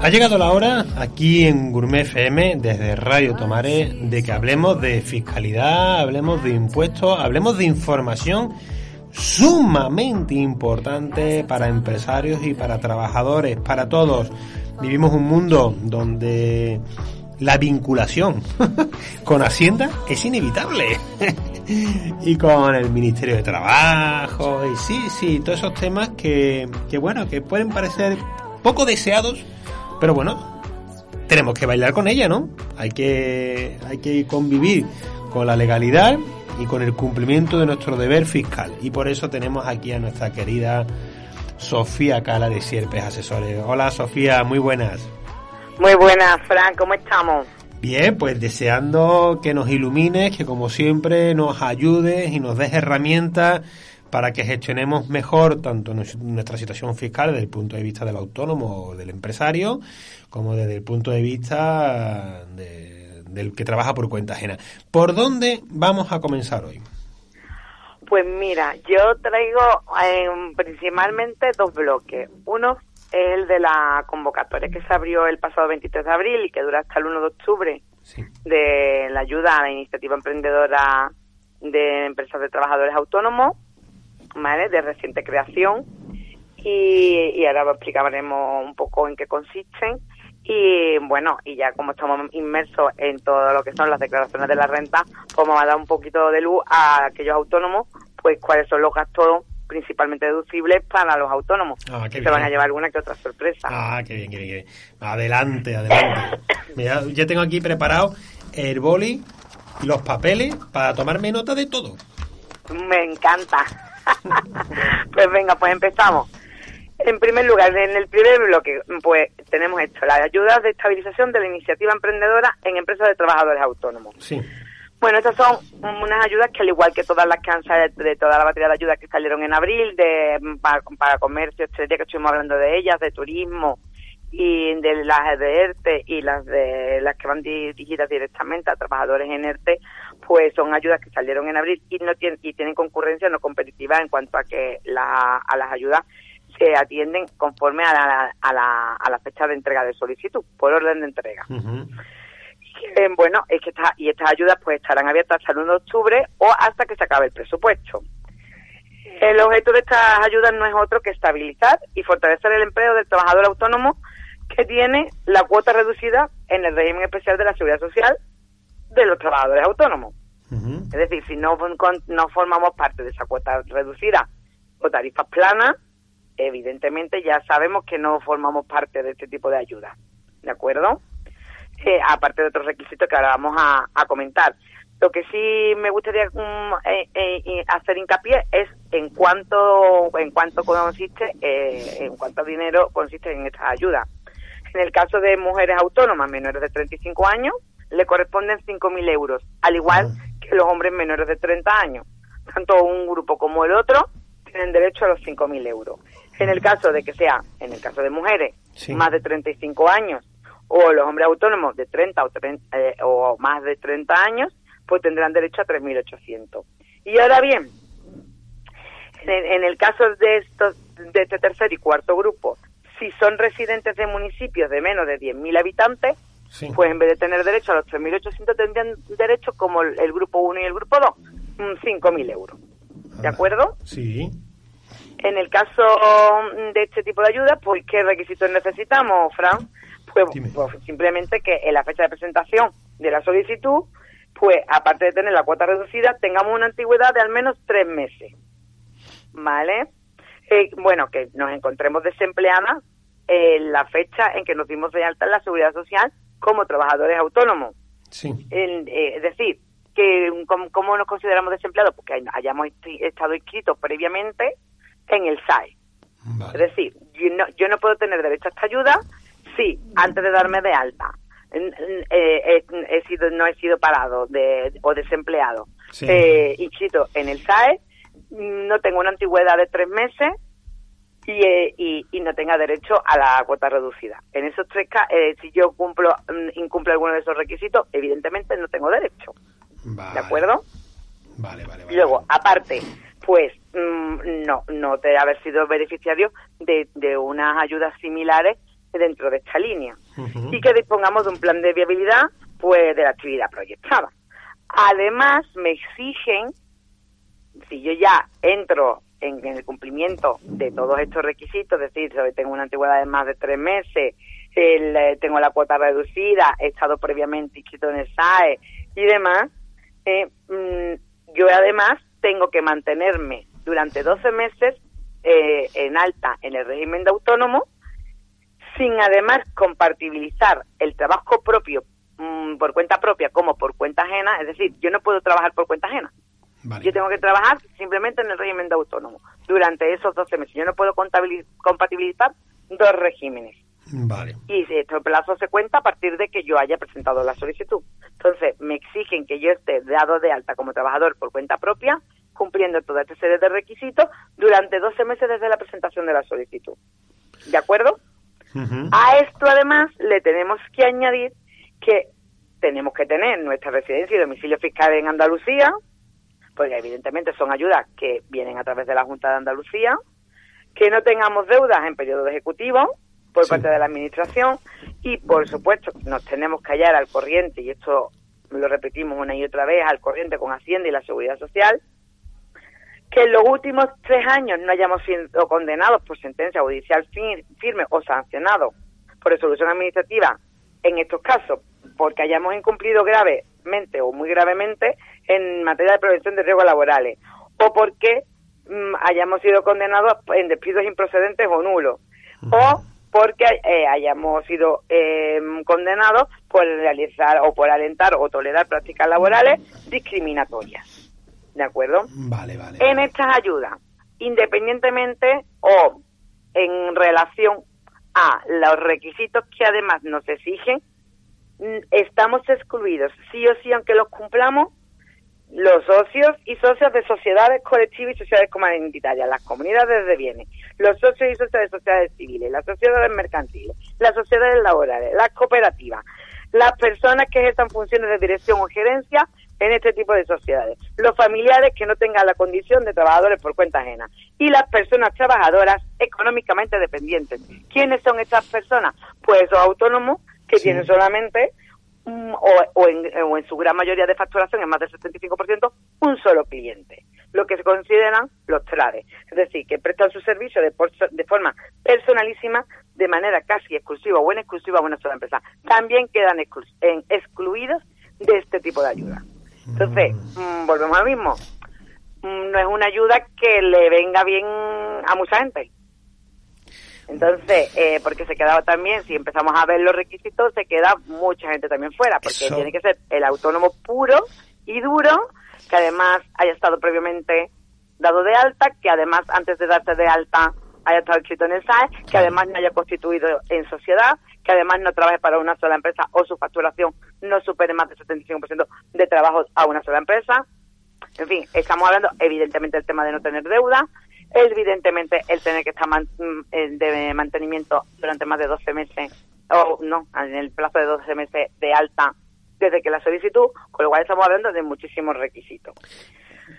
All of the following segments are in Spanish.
Ha llegado la hora aquí en Gourmet FM desde Radio Tomaré de que hablemos de fiscalidad, hablemos de impuestos, hablemos de información sumamente importante para empresarios y para trabajadores, para todos. Vivimos un mundo donde la vinculación con Hacienda es inevitable. y con el Ministerio de Trabajo, y sí, sí, todos esos temas que, que bueno, que pueden parecer poco deseados, pero bueno, tenemos que bailar con ella, ¿no? Hay que, hay que convivir con la legalidad y con el cumplimiento de nuestro deber fiscal. Y por eso tenemos aquí a nuestra querida Sofía Cala de Sierpes Asesores. Hola Sofía, muy buenas. Muy buenas, Fran, ¿cómo estamos? Bien, pues deseando que nos ilumines, que como siempre nos ayudes y nos des herramientas para que gestionemos mejor tanto nuestra situación fiscal desde el punto de vista del autónomo o del empresario, como desde el punto de vista del que trabaja por cuenta ajena. ¿Por dónde vamos a comenzar hoy? Pues mira, yo traigo eh, principalmente dos bloques. Uno es el de la convocatoria que se abrió el pasado 23 de abril y que dura hasta el 1 de octubre de la ayuda a la iniciativa emprendedora de empresas de trabajadores autónomos, ¿vale? De reciente creación. Y, y ahora explicaremos un poco en qué consisten. Y bueno, y ya como estamos inmersos en todo lo que son las declaraciones de la renta, pues vamos a dar un poquito de luz a aquellos autónomos, pues cuáles son los gastos principalmente deducibles para los autónomos. Ah, se van a llevar alguna que otra sorpresa. Ah, qué bien, qué bien. Adelante, adelante. Mira, ya tengo aquí preparado el boli y los papeles para tomarme nota de todo. Me encanta. pues venga, pues empezamos. En primer lugar, en el primer bloque, pues tenemos esto, las ayudas de estabilización de la iniciativa emprendedora en empresas de trabajadores autónomos. Sí. Bueno, estas son unas ayudas que al igual que todas las que han salido, de toda la batería de ayudas que salieron en abril, de para, para comercio, etcétera, que estuvimos hablando de ellas, de turismo y de las de ERTE y las de las que van dirigidas directamente a trabajadores en ERTE, pues son ayudas que salieron en abril y no tienen y tienen concurrencia no competitiva en cuanto a que la, a las ayudas se atienden conforme a la, a la, a la fecha de entrega de solicitud, por orden de entrega bueno, es que y estas ayudas pues estarán abiertas hasta el 1 de octubre o hasta que se acabe el presupuesto. El objeto de estas ayudas no es otro que estabilizar y fortalecer el empleo del trabajador autónomo que tiene la cuota reducida en el régimen especial de la seguridad social de los trabajadores autónomos. Es decir, si no, no formamos parte de esa cuota reducida o tarifas planas, evidentemente ya sabemos que no formamos parte de este tipo de ayudas. ¿De acuerdo? Eh, aparte de otros requisitos que ahora vamos a, comentar. Lo que sí me gustaría mm, eh, eh, hacer hincapié es en cuánto, en cuánto consiste, en cuánto dinero consiste en estas ayudas. En el caso de mujeres autónomas menores de 35 años, le corresponden 5.000 euros, al igual ah. que los hombres menores de 30 años. Tanto un grupo como el otro tienen derecho a los 5.000 euros. En el caso de que sea, en el caso de mujeres, más de 35 años o los hombres autónomos de 30 o, eh, o más de 30 años, pues tendrán derecho a 3.800. Y ahora bien, en, el caso de, estos, de este tercer y cuarto grupo, si son residentes de municipios de menos de 10.000 habitantes, pues en vez de tener derecho a los 3.800 tendrían derecho, como el, grupo 1 y el grupo 2, 5.000 euros. ¿De acuerdo? Sí. En el caso de este tipo de ayuda, pues ¿qué requisitos necesitamos, Fran? Pues, pues, simplemente que en la fecha de presentación de la solicitud, pues aparte de tener la cuota reducida, tengamos una antigüedad de al menos tres meses. ¿Vale? Eh, bueno, que nos encontremos desempleadas en la fecha en que nos dimos de alta en la seguridad social como trabajadores autónomos. Sí. Eh, es decir, que ¿cómo, nos consideramos desempleados? Porque hayamos estado inscritos previamente en el SAE. Es decir, yo no, yo no puedo tener derecho a esta ayuda Sí, antes de darme de alta. Eh, he, sido no he sido parado de, o desempleado eh, inscrito en el SAE no tengo una antigüedad de tres meses y, eh, y, no tenga derecho a la cuota reducida. En esos tres eh, si yo cumplo mm, incumplo alguno de esos requisitos, evidentemente no tengo derecho. ¿De acuerdo? Vale, vale, Luego, aparte, pues mm, no, no de haber sido beneficiario de, de unas ayudas similares dentro de esta línea. Y que dispongamos de un plan de viabilidad pues de la actividad proyectada. Además, me exigen, si yo ya entro en, el cumplimiento de todos estos requisitos, es decir, si tengo una antigüedad de más de tres meses, el, eh, tengo la cuota reducida, he estado previamente inscrito en el SAE y demás, eh, mm, yo además tengo que mantenerme durante 12 meses eh, en alta en el régimen de autónomo, sin además compatibilizar el trabajo propio mm, por cuenta propia como por cuenta ajena, es decir, yo no puedo trabajar por cuenta ajena. Yo tengo que trabajar simplemente en el régimen de autónomo durante esos 12 meses. Yo no puedo compatibilizar dos regímenes. Vale. Y este plazo se cuenta a partir de que yo haya presentado la solicitud. Entonces, me exigen que yo esté dado de alta como trabajador por cuenta propia, cumpliendo toda esta serie de requisitos durante 12 meses desde la presentación de la solicitud. ¿De acuerdo? A esto, además, le tenemos que añadir que tenemos que tener nuestra residencia y domicilio fiscal en Andalucía, porque evidentemente son ayudas que vienen a través de la Junta de Andalucía, que no tengamos deudas en periodo ejecutivo, por parte de la Administración y, por supuesto, nos tenemos que hallar al corriente, y esto lo repetimos una y otra vez, al corriente con Hacienda y la Seguridad Social, que en los últimos tres años no hayamos sido condenados por sentencia judicial firme o sancionados por resolución administrativa en estos casos porque hayamos incumplido gravemente o muy gravemente en materia de prevención de riesgos laborales o porque mm, hayamos sido condenados en despidos improcedentes o nulos o porque eh, hayamos sido eh, condenados por realizar o por alentar o tolerar prácticas laborales discriminatorias. ¿De acuerdo? Vale, vale. En estas ayudas, independientemente o en relación a los requisitos que además nos exigen, estamos excluidos, sí o sí, aunque los cumplamos, los socios y socios de sociedades colectivas y sociedades comunitarias, las comunidades de bienes, los socios y socios de sociedades civiles, las sociedades mercantiles, las sociedades laborales, las cooperativas, las personas que ejerzan funciones de dirección o gerencia en este tipo de sociedades, los familiares que no tengan la condición de trabajadores por cuenta ajena y las personas trabajadoras económicamente dependientes. ¿Quiénes son estas personas? Pues los autónomos que tienen solamente o, en, su gran mayoría de facturación, en más del 75%, un solo cliente, lo que se consideran los trades, es decir, que prestan su servicio de, de forma personalísima, de manera casi exclusiva o en exclusiva a una sola empresa. También quedan excluidos de este tipo de ayuda. Entonces, mm. Mm, volvemos al mismo. Mm, no es una ayuda que le venga bien a mucha gente. Entonces, eh, porque se quedaba también, si empezamos a ver los requisitos, se queda mucha gente también fuera, porque tiene que ser el autónomo puro y duro, que además haya estado previamente dado de alta, que además antes de darse de alta haya estado escrito en el SAE, que además no haya constituido en sociedad, que además no trabaje para una sola empresa o su facturación no supere más del 75% de trabajo a una sola empresa. En fin, estamos hablando evidentemente del tema de no tener deuda, Evidentemente, el tener que estar mm, de mantenimiento durante más de 12 meses, o no, en el plazo de 12 meses de alta desde que la solicitud, con lo cual estamos hablando de muchísimos requisitos.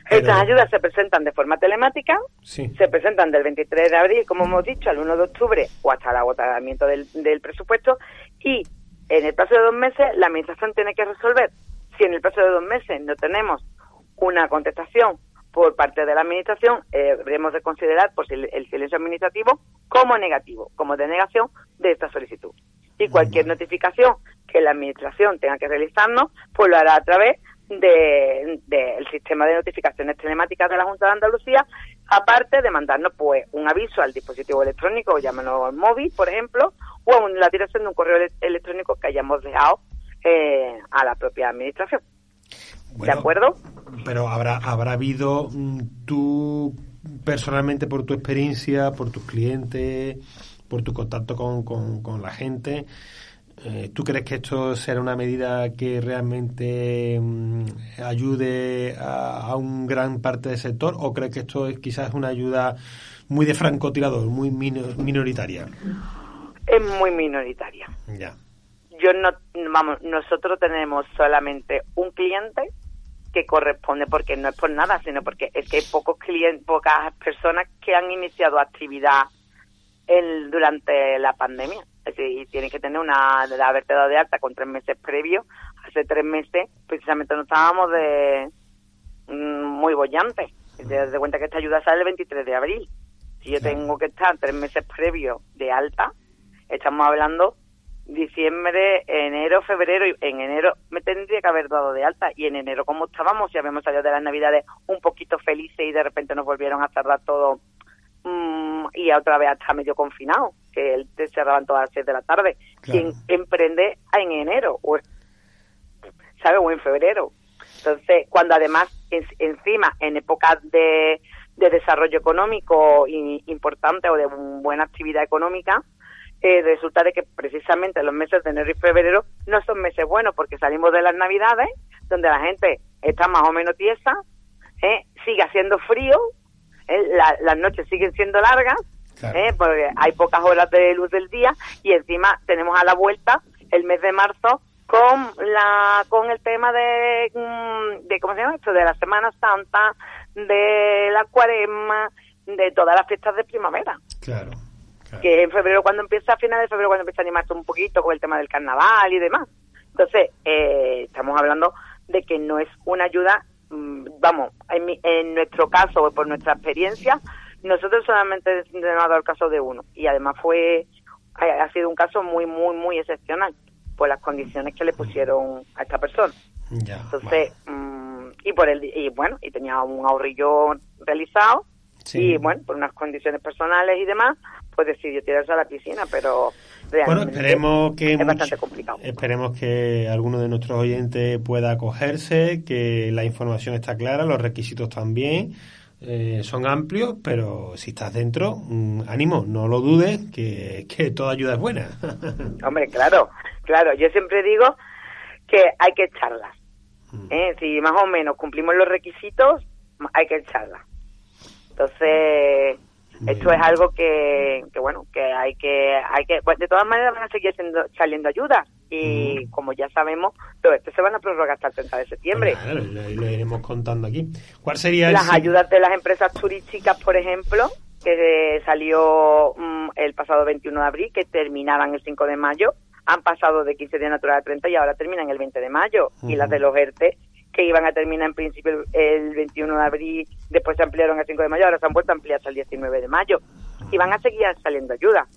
Estas ayudas se presentan de forma telemática, se presentan del 23 de abril, como hemos dicho, al 1 de octubre o hasta el agotamiento del, del presupuesto y en el plazo de dos meses la Administración tiene que resolver. Si en el plazo de dos meses no tenemos una contestación por parte de la Administración, eh, debemos de considerar pues, el, silencio administrativo como negativo, como denegación de esta solicitud. Y cualquier notificación que la Administración tenga que realizarnos, pues lo hará a través del sistema de notificaciones telemáticas de la Junta de Andalucía, aparte de mandarnos pues un aviso al dispositivo electrónico, llámenos móvil, por ejemplo, o en la dirección de un correo electrónico que hayamos dejado eh, a la propia Administración. ¿De acuerdo? Pero habrá, habrá habido mm, tú personalmente por tu experiencia, por tus clientes, por tu contacto con, con, la gente, ¿tú crees que esto será una medida que realmente mm, ayude a, un gran parte del sector o crees que esto es quizás una ayuda muy de francotirador, muy minoritaria? Es muy minoritaria. Ya. Yo no, vamos, nosotros tenemos solamente un cliente que corresponde porque no es por nada, sino porque es que hay pocos clientes, pocas personas que han iniciado actividad el, durante la pandemia. Decir, tienen que tener una, de haberte dado de alta con tres meses previos. Hace tres meses, precisamente no estábamos de mm, muy bollantes. Te das cuenta que esta ayuda sale el 23 de abril. Si yo tengo que estar tres meses previos de alta, estamos hablando diciembre, enero, febrero, y en enero me tendría que haber dado de alta y en enero como estábamos, ya habíamos salido de las navidades un poquito felices y de repente nos volvieron a tardar todo mm, y otra vez hasta medio confinado, que te cerraban todas las 6 de la tarde. Quien emprende en enero, o, ¿sabe? O en febrero. Entonces, cuando además encima en épocas de, de desarrollo económico importante o de buena actividad económica, eh, resulta de que precisamente los meses de enero y febrero no son meses buenos porque salimos de las navidades donde la gente está más o menos tiesa, ¿eh? sigue haciendo frío, ¿eh? las noches siguen siendo largas, ¿eh? porque hay pocas horas de luz del día y encima tenemos a la vuelta el mes de marzo con la con el tema de, mm, de cómo se llama esto de la Semana Santa de la Cuaresma de todas las fiestas de primavera claro que en febrero cuando empieza, a finales de febrero cuando empieza a animarse un poquito con el tema del carnaval y demás. Entonces, eh, estamos hablando de que no es una ayuda, vamos, en, en nuestro caso, por nuestra experiencia, nosotros solamente hemos dado el caso de uno. Y además fue, ha, sido un caso muy, muy, muy excepcional por las condiciones que le pusieron a esta persona. Entonces, mm, y por el, y bueno, y tenía un ahorrillo realizado y bueno, por unas condiciones personales y demás, pues decidió tirarse a la piscina, pero bueno, esperemos que es bastante complicado. Esperemos que alguno de nuestros oyentes pueda acogerse, que la información está clara, los requisitos también. Eh, son amplios, pero si estás dentro, mm, ánimo, no lo dudes, que, que toda ayuda es buena. Hombre, claro, claro, yo siempre digo que hay que echarlas. Mm. ¿eh? Si más o menos cumplimos los requisitos, hay que echarlas. Entonces, esto es algo que, que, bueno, que hay que, hay que, pues, de todas maneras van a seguir siendo, saliendo ayudas y como ya sabemos, todo esto se van a prorrogar hasta el 30 de septiembre. Claro, lo, iremos contando aquí. ¿Cuál sería Las ayudas de las empresas turísticas, por ejemplo, que salió mm, el pasado 21 de abril, que terminaban el 5 de mayo, han pasado de 15 días naturales a 30 y ahora terminan el 20 de mayo. Y las de los ERTE que iban a terminar en principio el, 21 de abril, después se ampliaron el 5 de mayo, ahora se han vuelto a ampliar hasta el 19 de mayo. Y van a seguir saliendo ayudas,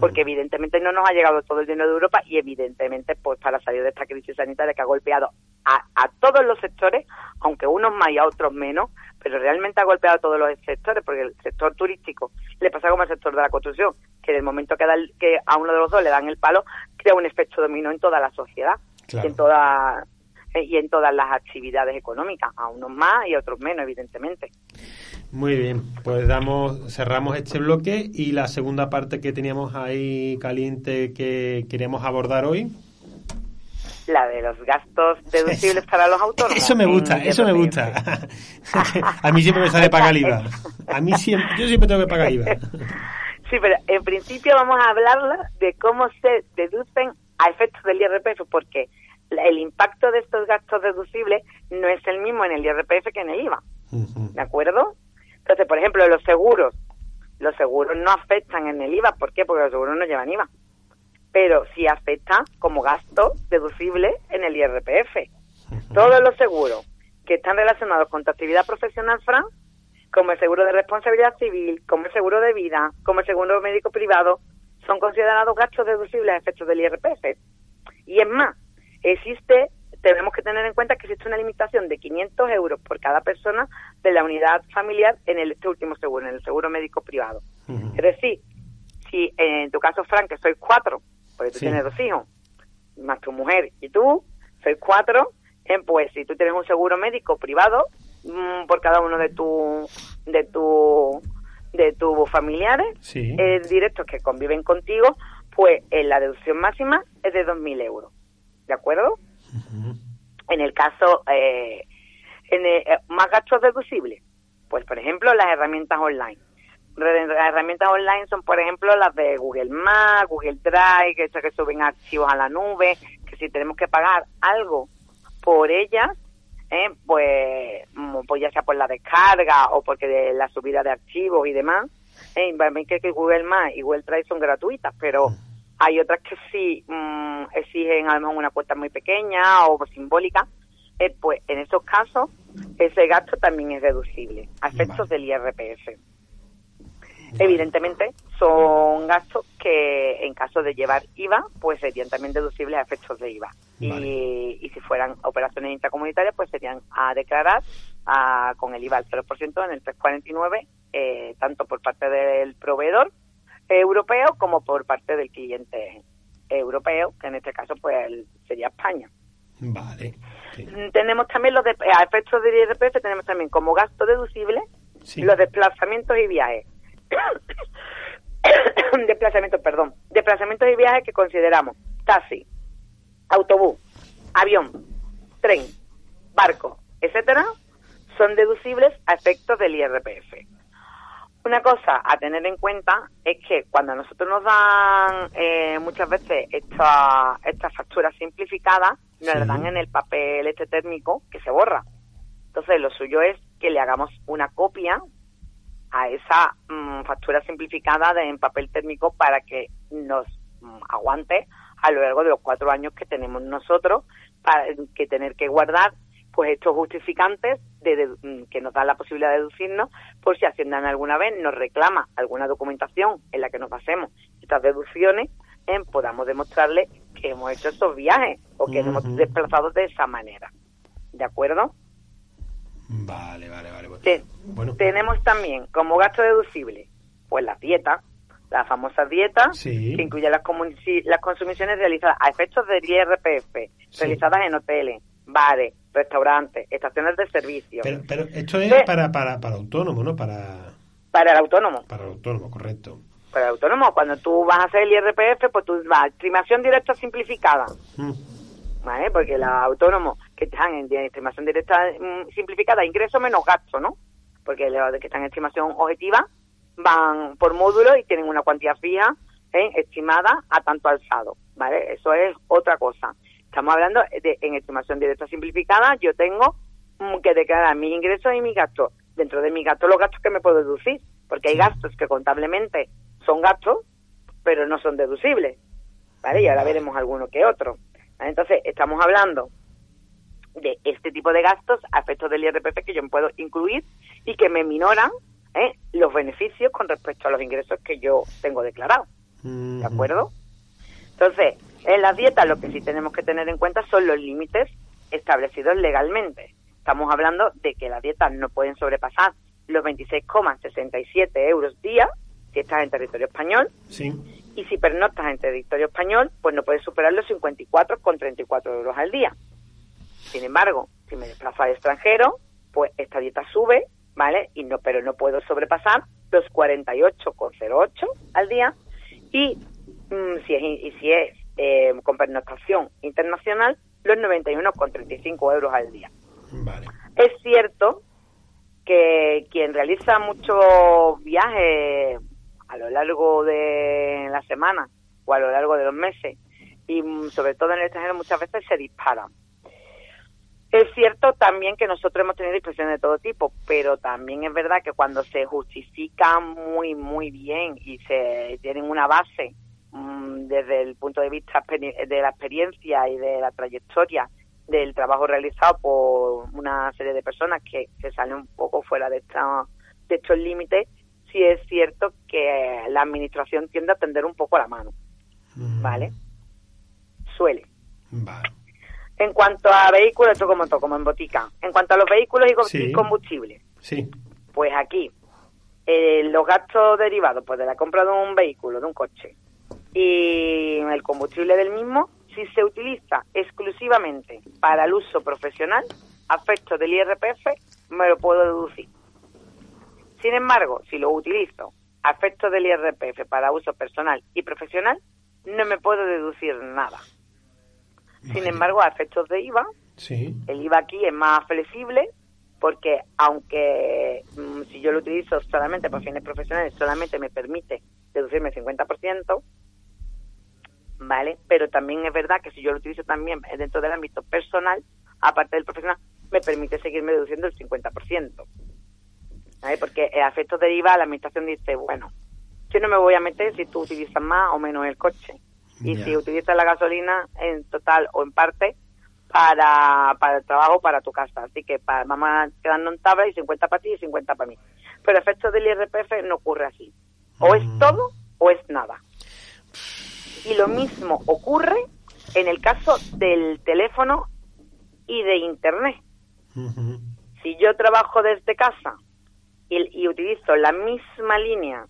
porque evidentemente no nos ha llegado todo el dinero de Europa y evidentemente pues para salir de esta crisis sanitaria que ha golpeado a, a todos los sectores, aunque unos más y a otros menos, pero realmente ha golpeado a todos los sectores, porque el sector turístico le pasa como al sector de la construcción, que en el momento que, da que a uno de los dos le dan el palo, crea un efecto dominó en toda la sociedad, en toda y en todas las actividades económicas, a unos más y a otros menos, evidentemente. Muy bien, pues damos, cerramos este bloque y la segunda parte que teníamos ahí caliente que queremos abordar hoy. La de los gastos deducibles para los autónomos. Eso me gusta, eso me gusta. a mí siempre me sale pagar IVA. A mí siempre, yo siempre tengo que pagar IVA. Sí, pero en principio vamos a hablar de cómo se deducen a efectos del IRPF, porque el impacto de estos gastos deducibles no es el mismo en el IRPF que en el IVA. ¿De acuerdo? Entonces, por ejemplo, los seguros. Los seguros no afectan en el IVA. ¿Por qué? Porque los seguros no llevan IVA. Pero sí afecta como gasto deducible en el IRPF. Todos los seguros que están relacionados con tu actividad profesional, Fran, como el seguro de responsabilidad civil, como el seguro de vida, como el seguro médico privado, son considerados gastos deducibles a efectos del IRPF. Y es más, existe, tenemos que tener en cuenta que existe una limitación de 500 euros por cada persona de la unidad familiar en el, este último seguro, en el seguro médico privado. Es decir, si en tu caso, Frank, que sois cuatro, porque tú tienes dos hijos, más tu mujer y tú, sois cuatro, eh, pues si tú tienes un seguro médico privado mm, por cada uno de tu de tu de tus familiares eh, directos que conviven contigo, pues eh, la deducción máxima es de 2.000 euros. ¿De acuerdo? En el caso, eh, en eh, más gastos deducibles, pues por ejemplo las herramientas online. Las herramientas online son, por ejemplo, las de Google Maps, Google Drive, que, que suben archivos a la nube, que si tenemos que pagar algo por ellas, ¿eh? pues, pues ya sea por la descarga o porque de la subida de archivos y demás, ¿eh? que, que Google Maps y Google Drive son gratuitas, pero hay otras que sí mm, exigen a lo mejor una cuota muy pequeña o simbólica, eh, pues en esos casos ese gasto también es deducible a efectos del IRPF. Evidentemente son gastos que en caso de llevar IVA pues serían también deducibles a efectos de IVA y, y, si fueran operaciones intracomunitarias pues serían a declarar con el IVA al 0% en el 349 eh, tanto por parte del proveedor europeo como por parte del cliente europeo que en este caso pues sería España. Vale. Mm, tenemos también los de, a efectos del IRPF tenemos también como gasto deducible los desplazamientos y viajes desplazamientos, perdón, desplazamientos y viajes que consideramos taxi, autobús, avión, tren, barco, etcétera, son deducibles a efectos del IRPF. Una cosa a tener en cuenta es que cuando nosotros nos dan eh, muchas veces estas esta facturas simplificadas, nos las dan en el papel este térmico que se borra. Entonces, lo suyo es que le hagamos una copia a esa mm, factura simplificada de, en papel térmico para que nos mm, aguante a lo largo de los cuatro años que tenemos nosotros para que tener que guardar pues estos justificantes de, mm, que nos dan la posibilidad de deducirnos por si Hacienda alguna vez nos reclama alguna documentación en la que nos basemos estas deducciones en podamos demostrarle que hemos hecho estos viajes o que nos hemos desplazado de esa manera. ¿De acuerdo? Vale, vale, vale. Bueno. Tenemos también como gasto deducible, pues las dietas, la famosa dieta, que incluye las, las consumiciones realizadas a efectos del IRPF, realizadas en hoteles, bares, restaurantes, estaciones de servicio. Pero, pero esto es para, para, para autónomo, ¿no? Para... Para el autónomo. Para el autónomo, correcto. Para el autónomo, cuando tú vas a hacer el IRPF, pues tú vas, estimación directa simplificada. Mm. ¿Vale? Porque los autónomos que están en estimación directa mm, simplificada, ingreso menos gasto, ¿no? Porque los que están en estimación objetiva van por módulo y tienen una cuantía fija ¿eh? estimada a tanto alzado, ¿vale? Eso es otra cosa. Estamos hablando de en estimación directa simplificada, yo tengo mm, que declarar mis ingresos y mis gastos. Dentro de mis gastos, los gastos que me puedo deducir, porque hay gastos que contablemente son gastos, pero no son deducibles, ¿vale? Y ahora veremos alguno que otro. Entonces, estamos hablando de este tipo de gastos a efectos del IRPF que yo me puedo incluir y que me minoran ¿eh? los beneficios con respecto a los ingresos que yo tengo declarados. ¿De acuerdo? Entonces, en las dietas lo que sí tenemos que tener en cuenta son los límites establecidos legalmente. Estamos hablando de que las dietas no pueden sobrepasar los 26,67 euros día si estás en territorio español. Sí. Y si pernoctas en territorio español, pues no puedes superar los 54,34 euros al día. Sin embargo, si me desplazo al extranjero, pues esta dieta sube, ¿vale? Y no, pero no puedo sobrepasar los 48,08 al día. Y si es, y si es eh, con pernoctación internacional, los 91,35 euros al día. Vale. Es cierto que quien realiza muchos viajes a lo largo de la semana o a lo largo de los meses y mm, sobre todo en el extranjero muchas veces se disparan es cierto también que nosotros hemos tenido discusiones de todo tipo, pero también es verdad que cuando se justifica muy, muy bien y se tienen una base mm, desde el punto de vista de la experiencia y de la trayectoria del trabajo realizado por una serie de personas que se salen un poco fuera de, esta, de estos límites, sí es cierto que la administración tiende a tender un poco la mano, ¿vale? Suele. Vale. En cuanto a vehículos, esto como todo, como en botica. En cuanto a los vehículos y combustible, sí. pues aquí eh, los gastos derivados pues de la compra de un vehículo, de un coche, y el combustible del mismo, si se utiliza exclusivamente para el uso profesional, afecto del IRPF, me lo puedo deducir. Sin embargo, si lo utilizo a efectos del IRPF para uso personal y profesional, no me puedo deducir nada. Sin embargo, a efectos de IVA, el IVA aquí es más flexible porque aunque mm, si yo lo utilizo solamente para fines profesionales, solamente me permite deducirme el 50%, ¿vale? Pero también es verdad que si yo lo utilizo también dentro del ámbito personal, aparte del profesional, me permite seguirme deduciendo el 50%. ¿Vale? Porque a efectos de IVA la administración dice, bueno, yo no me voy a meter si tú utilizas más o menos el coche. Y si utilizas la gasolina en total o en parte para, para el trabajo, para tu casa. Así que pa- vamos a quedarnos en tabla y 50 para ti y 50 para mí. Pero a efectos del IRPF no ocurre así. O es Mm. todo o es nada. Y lo mismo ocurre en el caso del teléfono y de Internet. Si yo trabajo desde casa y, y utilizo la misma línea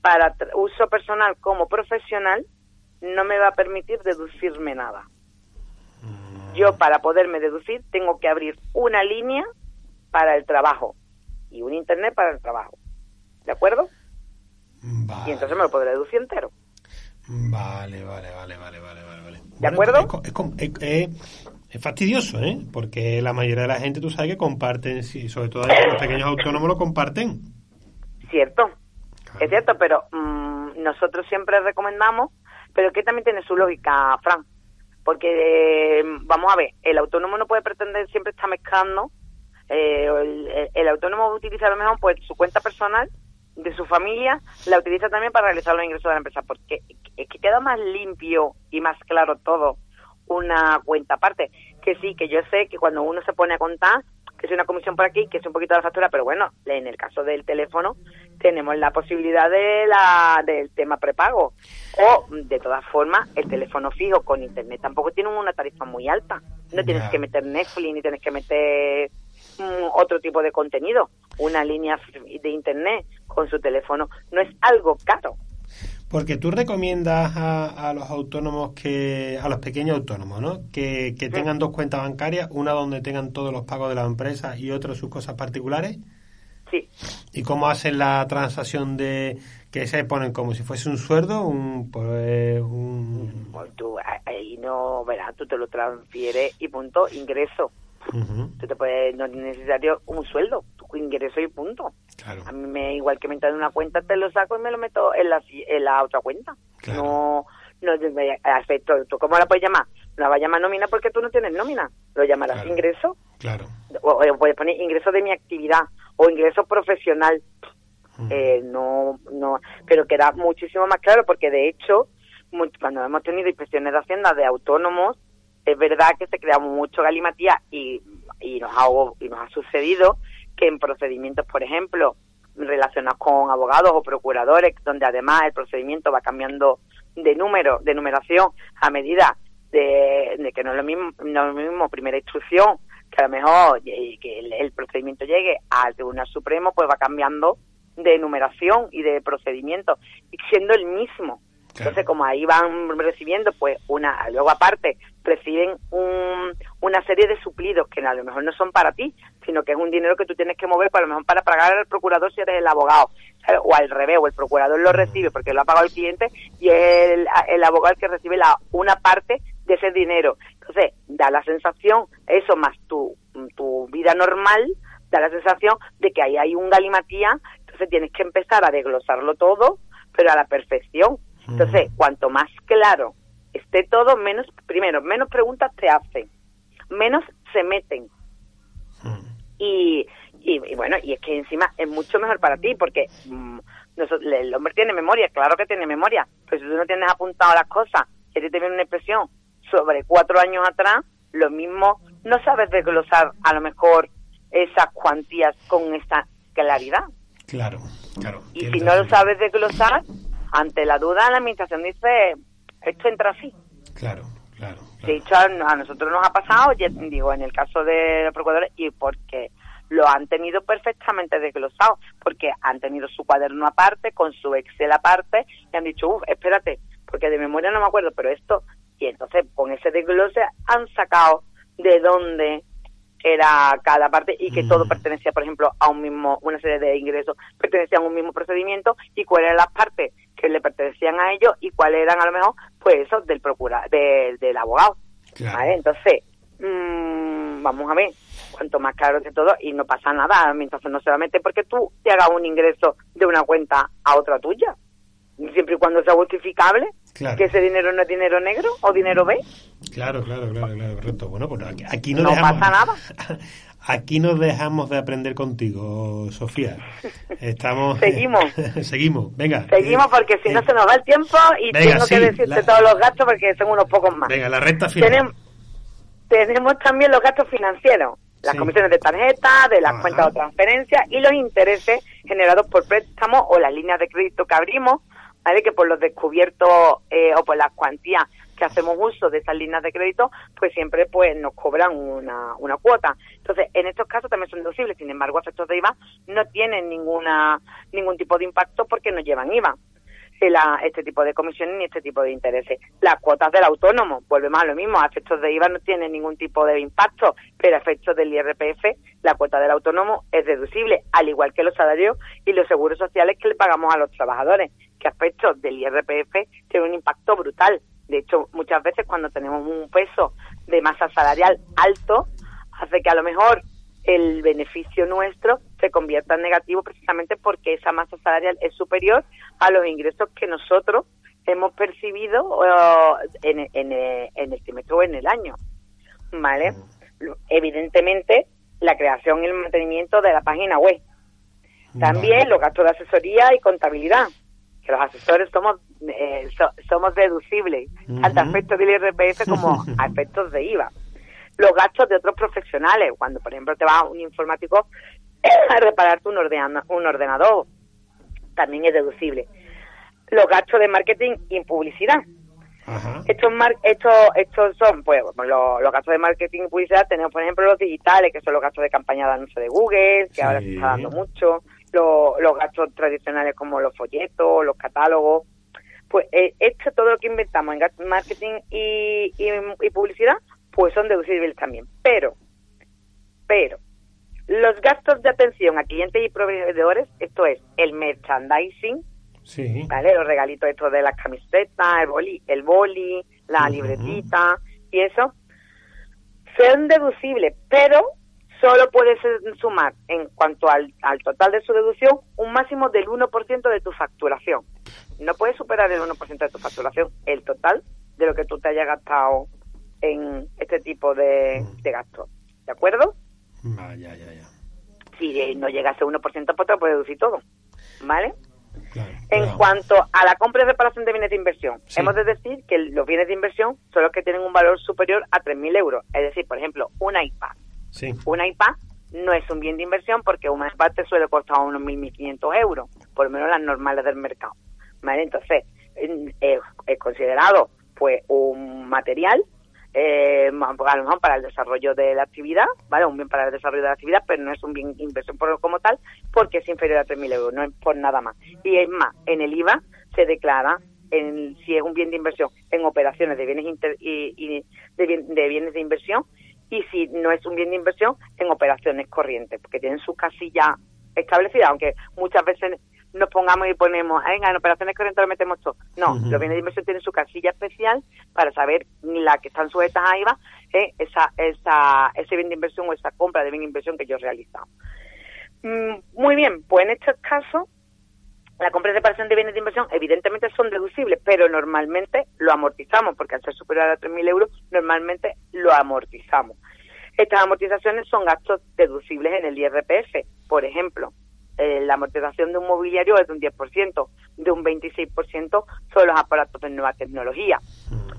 para uso personal como profesional, no me va a permitir deducirme nada. Yo para poderme deducir tengo que abrir una línea para el trabajo y un internet para el trabajo. ¿De acuerdo? Vale. Y entonces me lo podré deducir entero. Vale, vale, vale, vale, vale, vale. vale. ¿De acuerdo? Es, fastidioso, ¿eh? Porque la mayoría de la gente, tú sabes que comparten, sí, sobre todo los pequeños autónomos lo comparten. Cierto, Claro. es cierto, pero mm, nosotros siempre recomendamos, pero que también tiene su lógica, Fran, porque eh, vamos a ver, el autónomo no puede pretender siempre estar mezclando, eh, el, el autónomo utiliza a lo mejor pues su cuenta personal de su familia, la utiliza también para realizar los ingresos de la empresa, porque es que queda más limpio y más claro todo una cuenta aparte, que sí, que yo sé que cuando uno se pone a contar, que es una comisión por aquí, que es un poquito de la factura, pero bueno, en el caso del teléfono tenemos la posibilidad de la del tema prepago. O, de todas formas, el teléfono fijo con internet tampoco tiene una tarifa muy alta. No tienes que meter Netflix ni tienes que meter mm, otro tipo de contenido. Una línea de internet con su teléfono no es algo caro. Porque tú recomiendas a, a los autónomos que, a los pequeños autónomos, ¿no? Que, que tengan dos cuentas bancarias, una donde tengan todos los pagos de la empresa y otra sus cosas particulares. Sí, ¿Y cómo hacen la transacción de que se ponen como si fuese un sueldo, un, pues, un pues tú ahí no, verás, tú te lo transfieres y punto, ingreso. Ujú, Tú te puedes, no es necesario un sueldo, ingreso y punto. claro, A mí me igual que me entra en una cuenta, te lo saco y me lo meto en la, en la otra cuenta. Claro. No, no, de- de- a efecto, ¿tú cómo la puedes llamar? No la vas a llamar nómina porque tú no tienes nómina. Lo llamarás Claro. ingreso, claro. o, o puedes poner ingreso de mi actividad o ingreso profesional. Ujú. Eh, no, no, pero queda muchísimo más claro porque de hecho, mu- cuando hemos tenido inspecciones de Hacienda de autónomos, es verdad que se crea mucho galimatía y, y, nos ha, y nos ha sucedido que en procedimientos, por ejemplo, relacionados con abogados o procuradores, donde además el procedimiento va cambiando de número, de numeración a medida de, de que no es lo mismo, no es lo mismo primera instrucción, que a lo mejor que el, el procedimiento llegue al Tribunal Supremo, pues va cambiando de numeración y de procedimiento, siendo el mismo. Claro. Entonces, como ahí van recibiendo, pues una, luego aparte, reciben un, una serie de suplidos que a lo mejor no son para ti, sino que es un dinero que tú tienes que mover, para lo mejor para pagar al procurador si eres el abogado, ¿sabes? o al revés, o el procurador lo recibe porque lo ha pagado el cliente y es el, el abogado el que recibe la, una parte de ese dinero. Entonces, da la sensación, eso más tu, tu vida normal, da la sensación de que ahí hay un galimatía, entonces tienes que empezar a desglosarlo todo, pero a la perfección. Entonces, cuanto más claro esté todo, menos, primero, menos preguntas te hacen, menos se meten. Y, y, y bueno, y es que encima es mucho mejor para ti, porque mm, nosotros- el hombre tiene memoria, claro que tiene memoria, pero si tú no tienes apuntado las cosas, que te viene una expresión sobre cuatro años atrás, lo mismo, no sabes desglosar a lo mejor esas cuantías con esa claridad. Claro, claro. Y si no lo sabes desglosar, ante la duda la administración dice, esto entra así. Claro, claro. De claro. hecho, a nosotros nos ha pasado, digo, en el caso de los procuradores, y porque lo han tenido perfectamente desglosado, porque han tenido su cuaderno aparte, con su Excel aparte, y han dicho, uff, espérate, porque de memoria no me acuerdo, pero esto, y entonces con ese desglose han sacado de dónde era cada parte y que Mm. todo pertenecía, por ejemplo, a un mismo, una serie de ingresos pertenecían a un mismo procedimiento y cuáles eran las partes que le pertenecían a ellos y cuáles eran a lo mejor, pues eso, del procura, del- del abogado. Claro. ¿vale? Entonces, mm, vamos a ver, cuanto más claro que todo y no pasa nada, mientras no se va a meter porque tú te hagas un ingreso de una cuenta a otra tuya, siempre y cuando sea justificable, Claro. que ese dinero no es dinero negro o dinero B. Claro, claro, claro, claro, correcto. Bueno, pues aquí, no, no pasa nada. Aquí nos dejamos de aprender contigo, Sofía. Estamos. Seguimos. seguimos, venga. Seguimos porque si no se nos va el tiempo y tengo que decirte todos los gastos porque son unos pocos más. Venga, la recta final. Tenemos, también los gastos financieros, las comisiones de tarjeta, de las cuentas de transferencia y los intereses generados por préstamos o las líneas de crédito que abrimos, ¿vale? Que por los descubiertos eh, o por las cuantías que hacemos uso de esas líneas de crédito, pues siempre pues nos cobran una, una cuota. Entonces, en estos casos también son deducibles, sin embargo, efectos de IVA no tienen ninguna ningún tipo de impacto porque no llevan IVA. La, este tipo de comisiones ni este tipo de intereses. Las cuotas del autónomo, volvemos a lo mismo, a efectos de IVA no tienen ningún tipo de impacto, pero a efectos del IRPF, la cuota del autónomo es deducible, al igual que los salarios y los seguros sociales que le pagamos a los trabajadores, que a efectos del IRPF tiene un impacto brutal. De hecho, muchas veces cuando tenemos un peso de masa salarial alto, hace que a lo mejor el beneficio nuestro se convierta en negativo precisamente porque esa masa salarial es superior a los ingresos que nosotros hemos percibido en, en, en, el trimestre o en el año. ¿Vale? Evidentemente, la creación y el mantenimiento de la página web. También los gastos de asesoría y contabilidad que los asesores somos eh, somos deducibles, tanto a efectos del IRPF como a efectos de IVA. Los gastos de otros profesionales, cuando por ejemplo te va un informático a repararte un, un ordenador, también es deducible. Los gastos de marketing y publicidad. Estos, estos, estos son pues los, gastos de marketing y publicidad. Tenemos, por ejemplo, los digitales, que son los gastos de campaña de anuncio de Google, que ahora se está dando mucho los gastos tradicionales como los folletos, los catálogos. Pues eh, esto, todo lo que inventamos en marketing y, y, publicidad, pues son deducibles también. Pero, pero, los gastos de atención a clientes y proveedores, esto es el merchandising, ¿vale? Los regalitos estos de las camisetas, el boli, el boli la libretita y eso, son deducibles, pero solo puedes sumar en cuanto al, al total de su deducción un máximo del 1% de tu facturación. No puedes superar el 1% de tu facturación, el total de lo que tú te hayas gastado en este tipo de, de gastos. ¿De acuerdo? Ah, ya, ya, ya. Si no llegas a 1%, pues te puedes deducir todo. ¿Vale? en cuanto a la compra y reparación de bienes de inversión, hemos de decir que los bienes de inversión son los que tienen un valor superior a 3.000 euros. Es decir, por ejemplo, una iPad una IPA no es un bien de inversión porque una IPA te suele costar unos 1.500 euros, por lo menos las normales del mercado. ¿vale? Entonces, es, considerado pues un material eh, a lo mejor para el desarrollo de la actividad, ¿vale? Un bien para el desarrollo de la actividad, pero no es un bien de inversión por, como tal, porque es inferior a 3.000 euros, no es por nada más. Y es más, en el IVA se declara en, si es un bien de inversión en operaciones de bienes y, de bienes de inversión y si no es un bien de inversión, en operaciones corrientes, porque tienen su casilla establecida, aunque muchas veces nos pongamos y ponemos, venga, en operaciones corrientes lo metemos todo. No, los bienes de inversión tienen su casilla especial para saber la que están sujetas a IVA, eh, esa, esa, ese bien de inversión o esa compra de bien de inversión que yo he realizado. Mm, muy bien, pues en este caso la compra y reparación de bienes de inversión evidentemente son deducibles, pero normalmente lo amortizamos, porque al ser superior a 3.000 euros, normalmente lo amortizamos. Estas amortizaciones son gastos deducibles en el IRPF. Por ejemplo, eh, la amortización de un mobiliario es de un 10%, de un 26% son los aparatos de nueva tecnología.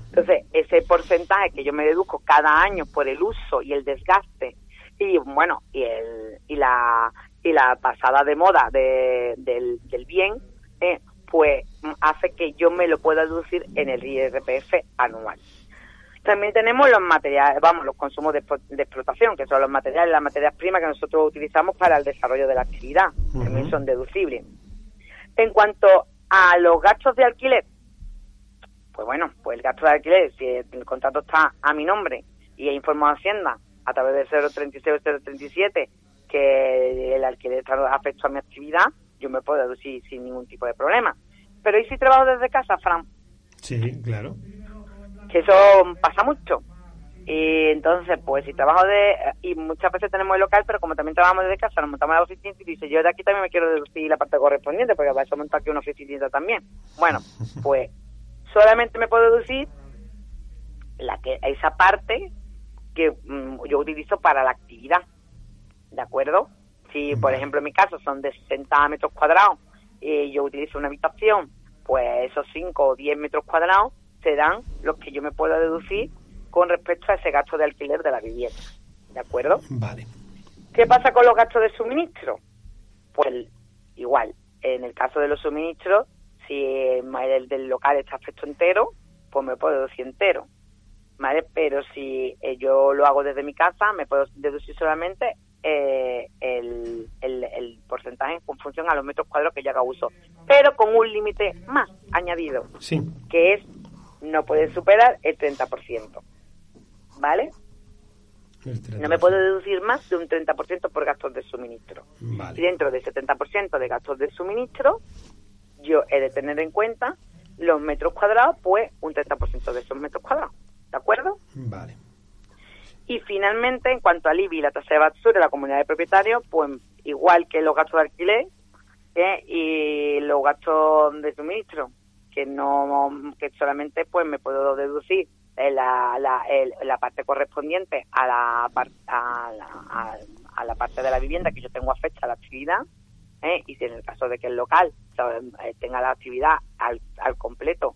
Entonces, ese porcentaje que yo me deduzco cada año por el uso y el desgaste y bueno, y el y la y la pasada de moda del, bien, eh, pues hace que yo me lo pueda deducir en el IRPF anual. También tenemos los materiales, vamos, los consumos de, explotación, que son los materiales, las materias primas que nosotros utilizamos para el desarrollo de la actividad. También son deducibles. En cuanto a los gastos de alquiler, pues bueno, pues el gasto de alquiler, si el contrato está a mi nombre y he informado a Hacienda a través del 036 o 037 que el alquiler afecta a mi actividad, yo me puedo deducir sin ningún tipo de problema. Pero ¿y si trabajo desde casa, Fran? Sí, claro. Que eso pasa mucho. Y entonces, pues si trabajo de... Y muchas veces tenemos el local, pero como también trabajamos desde casa, nos montamos la oficina y dice, yo de aquí también me quiero deducir la parte correspondiente, porque para eso montar aquí una oficina también. Bueno, pues solamente me puedo deducir la que esa parte que mm, yo utilizo para la actividad, ¿de acuerdo? Si, por ejemplo, en mi caso son de 60 metros cuadrados y yo utilizo una habitación, pues esos 5 o 10 metros cuadrados serán los que yo me puedo deducir con respecto a ese gasto de alquiler de la vivienda, ¿de acuerdo? Vale. ¿Qué pasa con los gastos de suministro? Pues igual, en el caso de los suministros, si el del local está afecto entero, pues me puedo deducir entero. ¿Vale? Pero si eh, yo lo hago desde mi casa, me puedo deducir solamente eh, el, el, porcentaje en función a los metros cuadrados que yo haga uso. Pero con un límite más añadido, sí. que es no puede superar el 30%. ¿Vale? No me puedo deducir más de un 30% por gastos de suministro. Y dentro de ese 30% de gastos de suministro, yo he de tener en cuenta los metros cuadrados, pues un 30% de esos metros cuadrados. ¿De acuerdo? Vale. Y finalmente, en cuanto al IBI y la tasa de basura de la comunidad de propietarios, pues igual que los gastos de alquiler ¿eh? y los gastos de suministro, que no que solamente pues me puedo deducir la, la, la parte correspondiente a la, a, la, a, la parte de la vivienda que yo tengo a la actividad ¿eh? y si en el caso de que el local eh, tenga la actividad al, al completo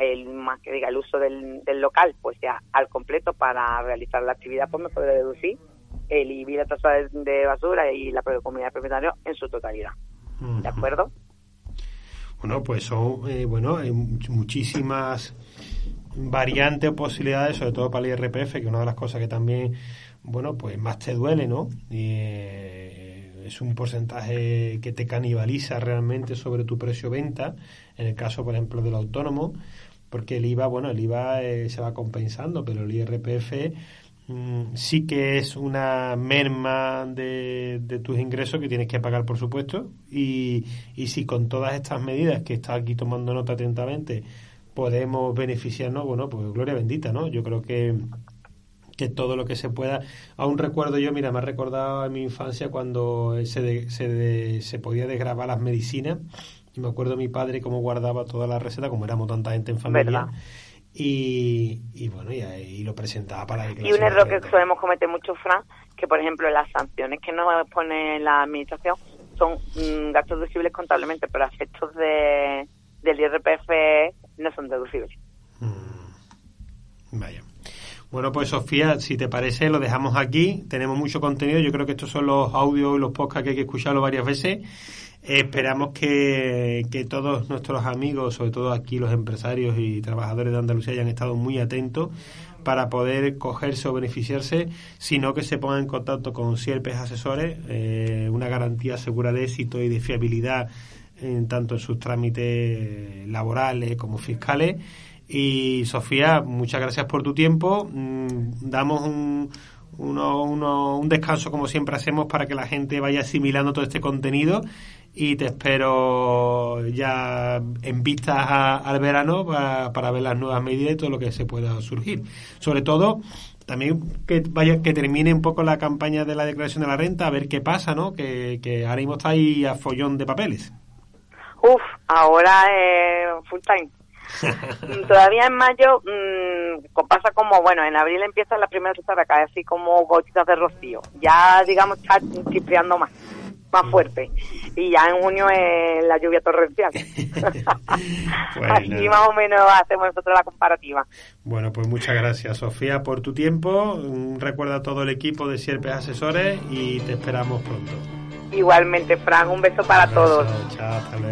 el más que diga el uso del, del, local pues ya al completo para realizar la actividad pues me puede deducir el IBI la tasa de, basura y la comunidad de propietarios en su totalidad. De acuerdo bueno pues son eh, bueno hay muchísimas variantes o posibilidades, sobre todo para el IRPF, que una de las cosas que también, bueno, pues más te duele, ¿no? Y, eh, es un porcentaje que te canibaliza realmente sobre tu precio venta, en el caso, por ejemplo, del autónomo, porque el IVA, bueno, el IVA eh, se va compensando, pero el IRPF mm, sí que es una merma de, de, tus ingresos que tienes que pagar, por supuesto, y, y si con todas estas medidas que está aquí tomando nota atentamente, podemos beneficiarnos, bueno, pues gloria bendita, ¿no? Yo creo que que todo lo que se pueda. Aún recuerdo yo, mira, me ha recordado en mi infancia cuando se, se, se podía desgrabar las medicinas. Y me acuerdo mi padre cómo guardaba toda la receta, como éramos tanta gente en familia. Y, y, bueno, y, ahí lo presentaba para Y un error que solemos cometer mucho, Fran, que por ejemplo las sanciones que nos pone la administración son mm, gastos deducibles contablemente, pero efectos de, del IRPF no son deducibles. Mm. Vaya. Bueno, pues Sofía, si te parece, lo dejamos aquí. Tenemos mucho contenido. Yo creo que estos son los audios y los podcasts que hay que escucharlo varias veces. esperamos que, que, todos nuestros amigos, sobre todo aquí los empresarios y trabajadores de Andalucía, hayan estado muy atentos para poder cogerse o beneficiarse, sino que se pongan en contacto con Sierpes Asesores, eh, una garantía segura de éxito y de fiabilidad en tanto en sus trámites laborales como fiscales. Y Sofía, muchas gracias por tu tiempo. Mm, damos un, un descanso como siempre hacemos para que la gente vaya asimilando todo este contenido y te espero ya en vistas al verano para, para, ver las nuevas medidas y todo lo que se pueda surgir. Sobre todo también que vaya que termine un poco la campaña de la declaración de la renta a ver qué pasa, ¿no? Que, que ahora mismo está ahí a follón de papeles. Uf, ahora es full time. Todavía en mayo mmm, pasa como, bueno, en abril empiezan las primeras a caer así como gotitas de rocío. Ya, digamos, está chispeando más, más fuerte. Y ya en junio es la lluvia torrencial. así más o menos hacemos nosotros la comparativa. Bueno, pues muchas gracias, Sofía, por tu tiempo. Recuerda a todo el equipo de Sierpes Asesores y te esperamos pronto. Igualmente, Fran, un beso para todos.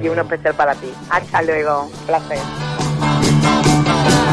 y uno especial para ti. Hasta luego. Placer.